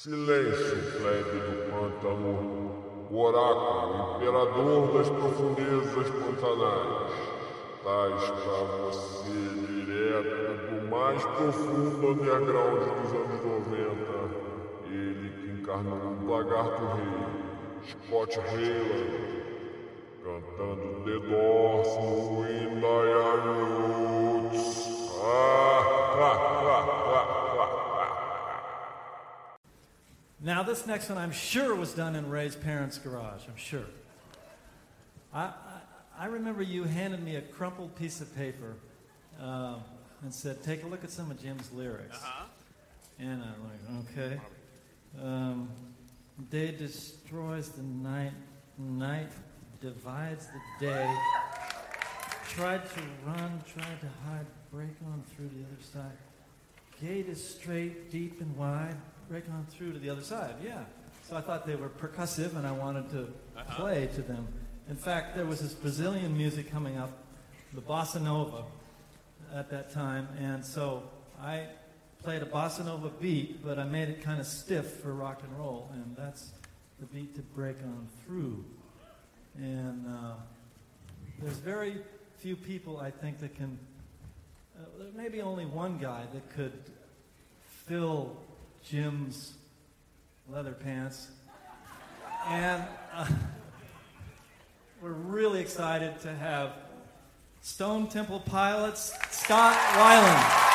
Silêncio, plebe do pântano, o oráculo, imperador das profundezas pantanais, tais para você direto do mais profundo underground dos anos 90, ele que encarnou o lagarto rei, Scott Hayland, cantando The Doors no In Roots. Ah, ah, ah, ah, Now, this next one I'm sure was done in Ray's parents' garage. I'm sure. I, I, I remember you handed me a crumpled piece of paper uh, and said, Take a look at some of Jim's lyrics. Uh-huh. And I'm like, Okay. Um, day destroys the night, night divides the day. Tried to run, tried to hide, break on through the other side. Gate is straight, deep, and wide. Break on through to the other side. Yeah. So I thought they were percussive, and I wanted to play to them. In fact, there was this Brazilian music coming up, the bossa nova, at that time, and so I played a bossa nova beat, but I made it kind of stiff for rock and roll, and that's the beat to break on through. And uh, there's very few people, I think, that can. Uh, there may be only one guy that could fill Jim's leather pants. And uh, we're really excited to have Stone Temple Pilots Scott Weiland.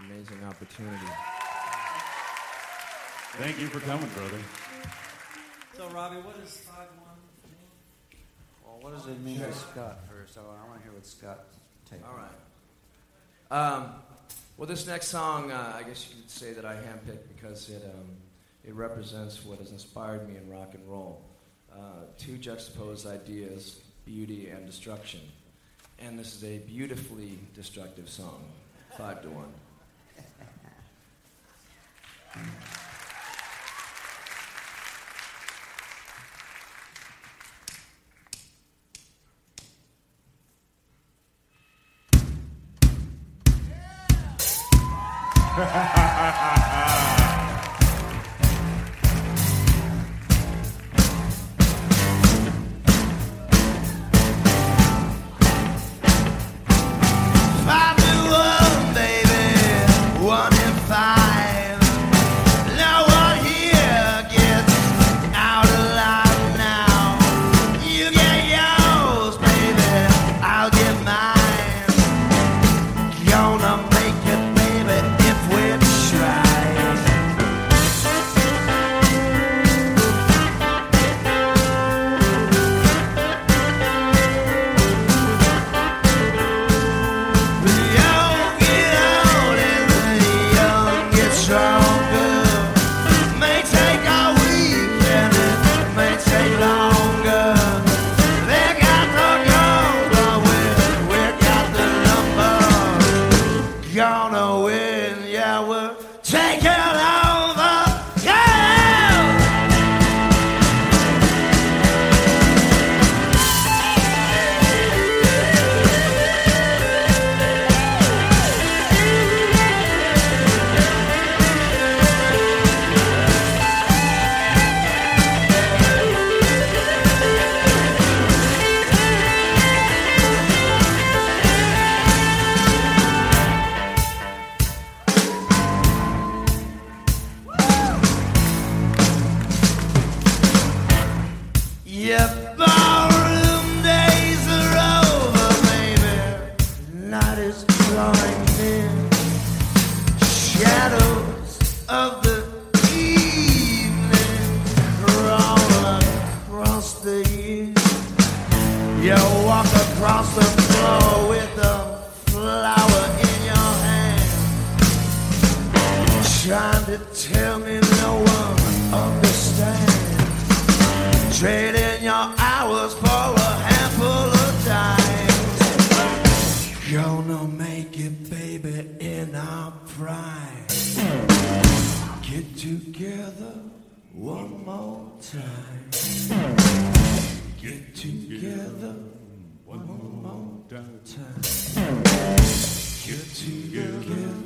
Amazing opportunity. Thank you for coming, brother. So, Robbie, what does 5 1 mean? Well, what does it mean to Scott first? I want to hear what Scott's take. All right. Um, well, this next song, uh, I guess you could say that I handpicked because it, um, it represents what has inspired me in rock and roll. Uh, two juxtaposed ideas, beauty and destruction. And this is a beautifully destructive song, five to one. Five Trying to tell me no one understands. Trading together one more time. Get together one more time. Get together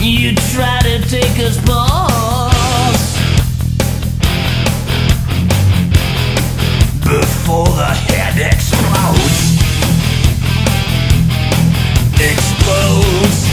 You try to take us boss. Before the head explodes. Explodes.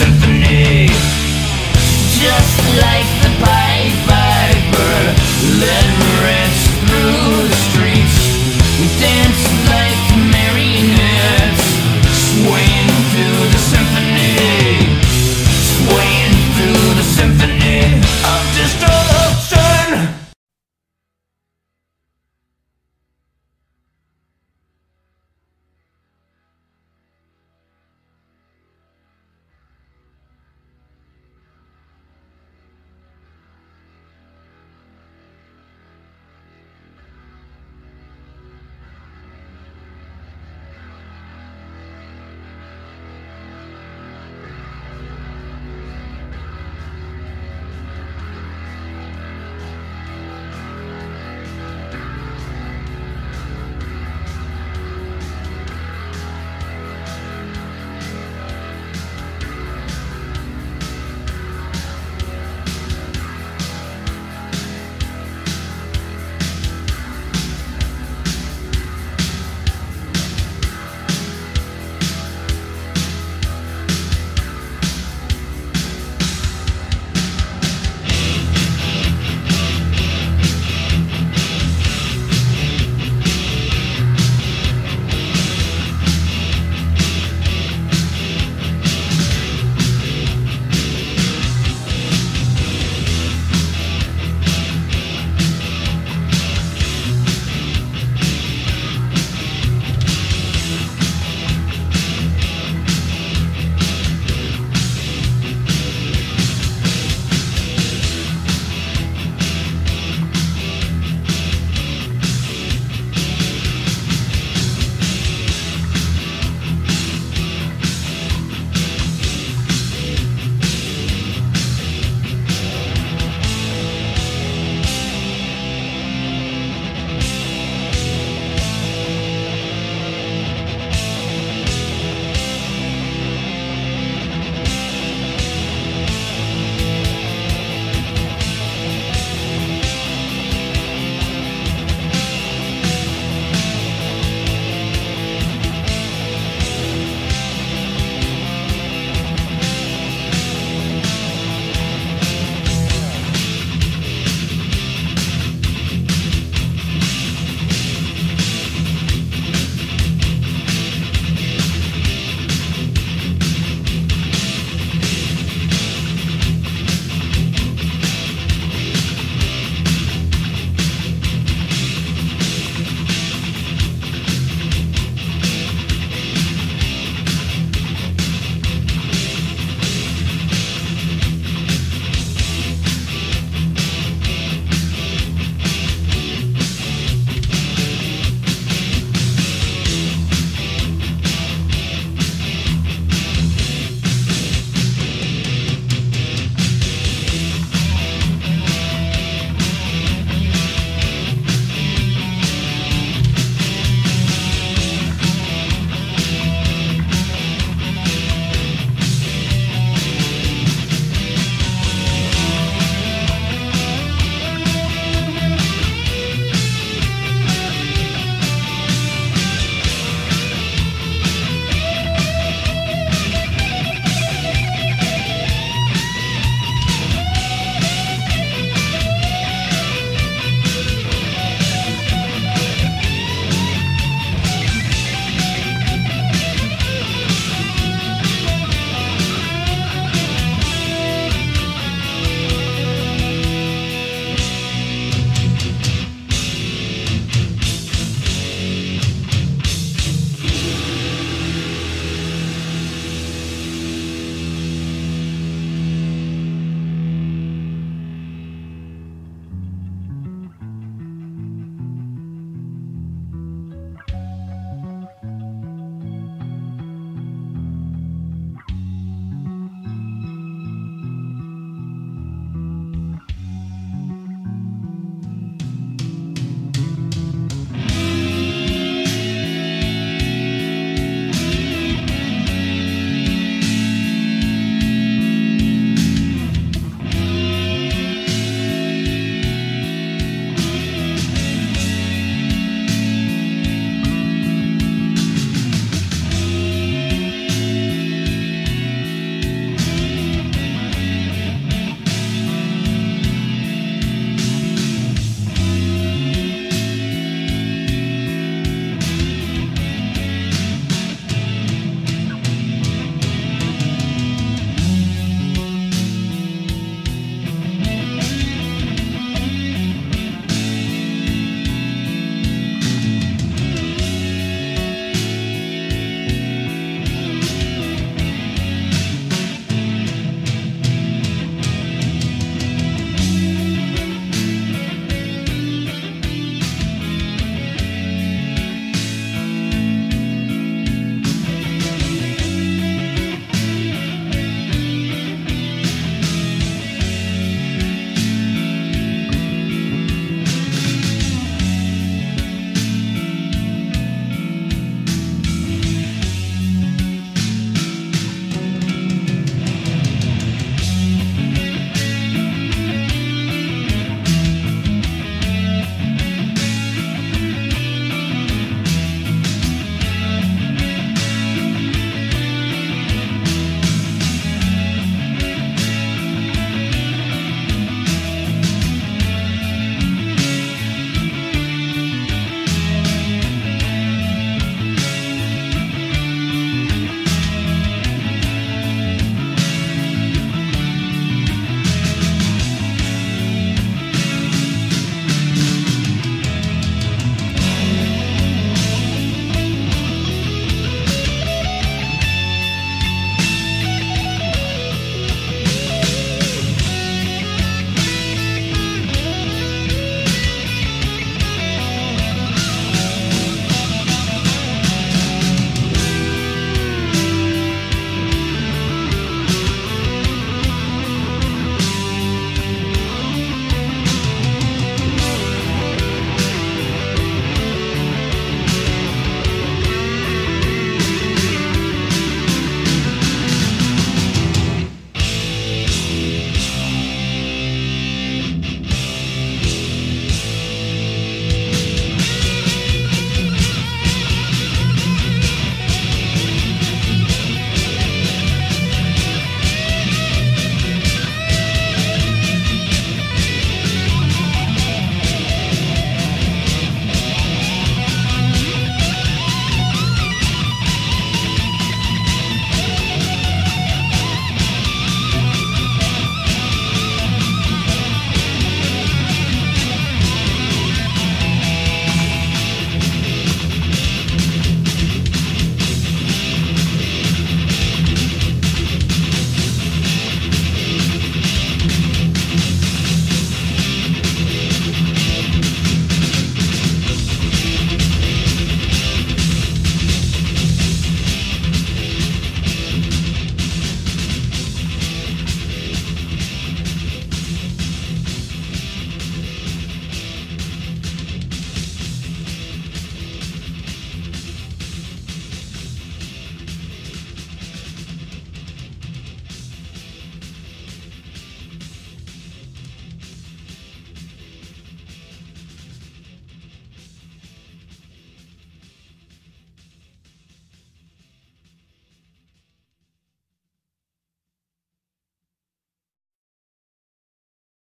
symphony. Just like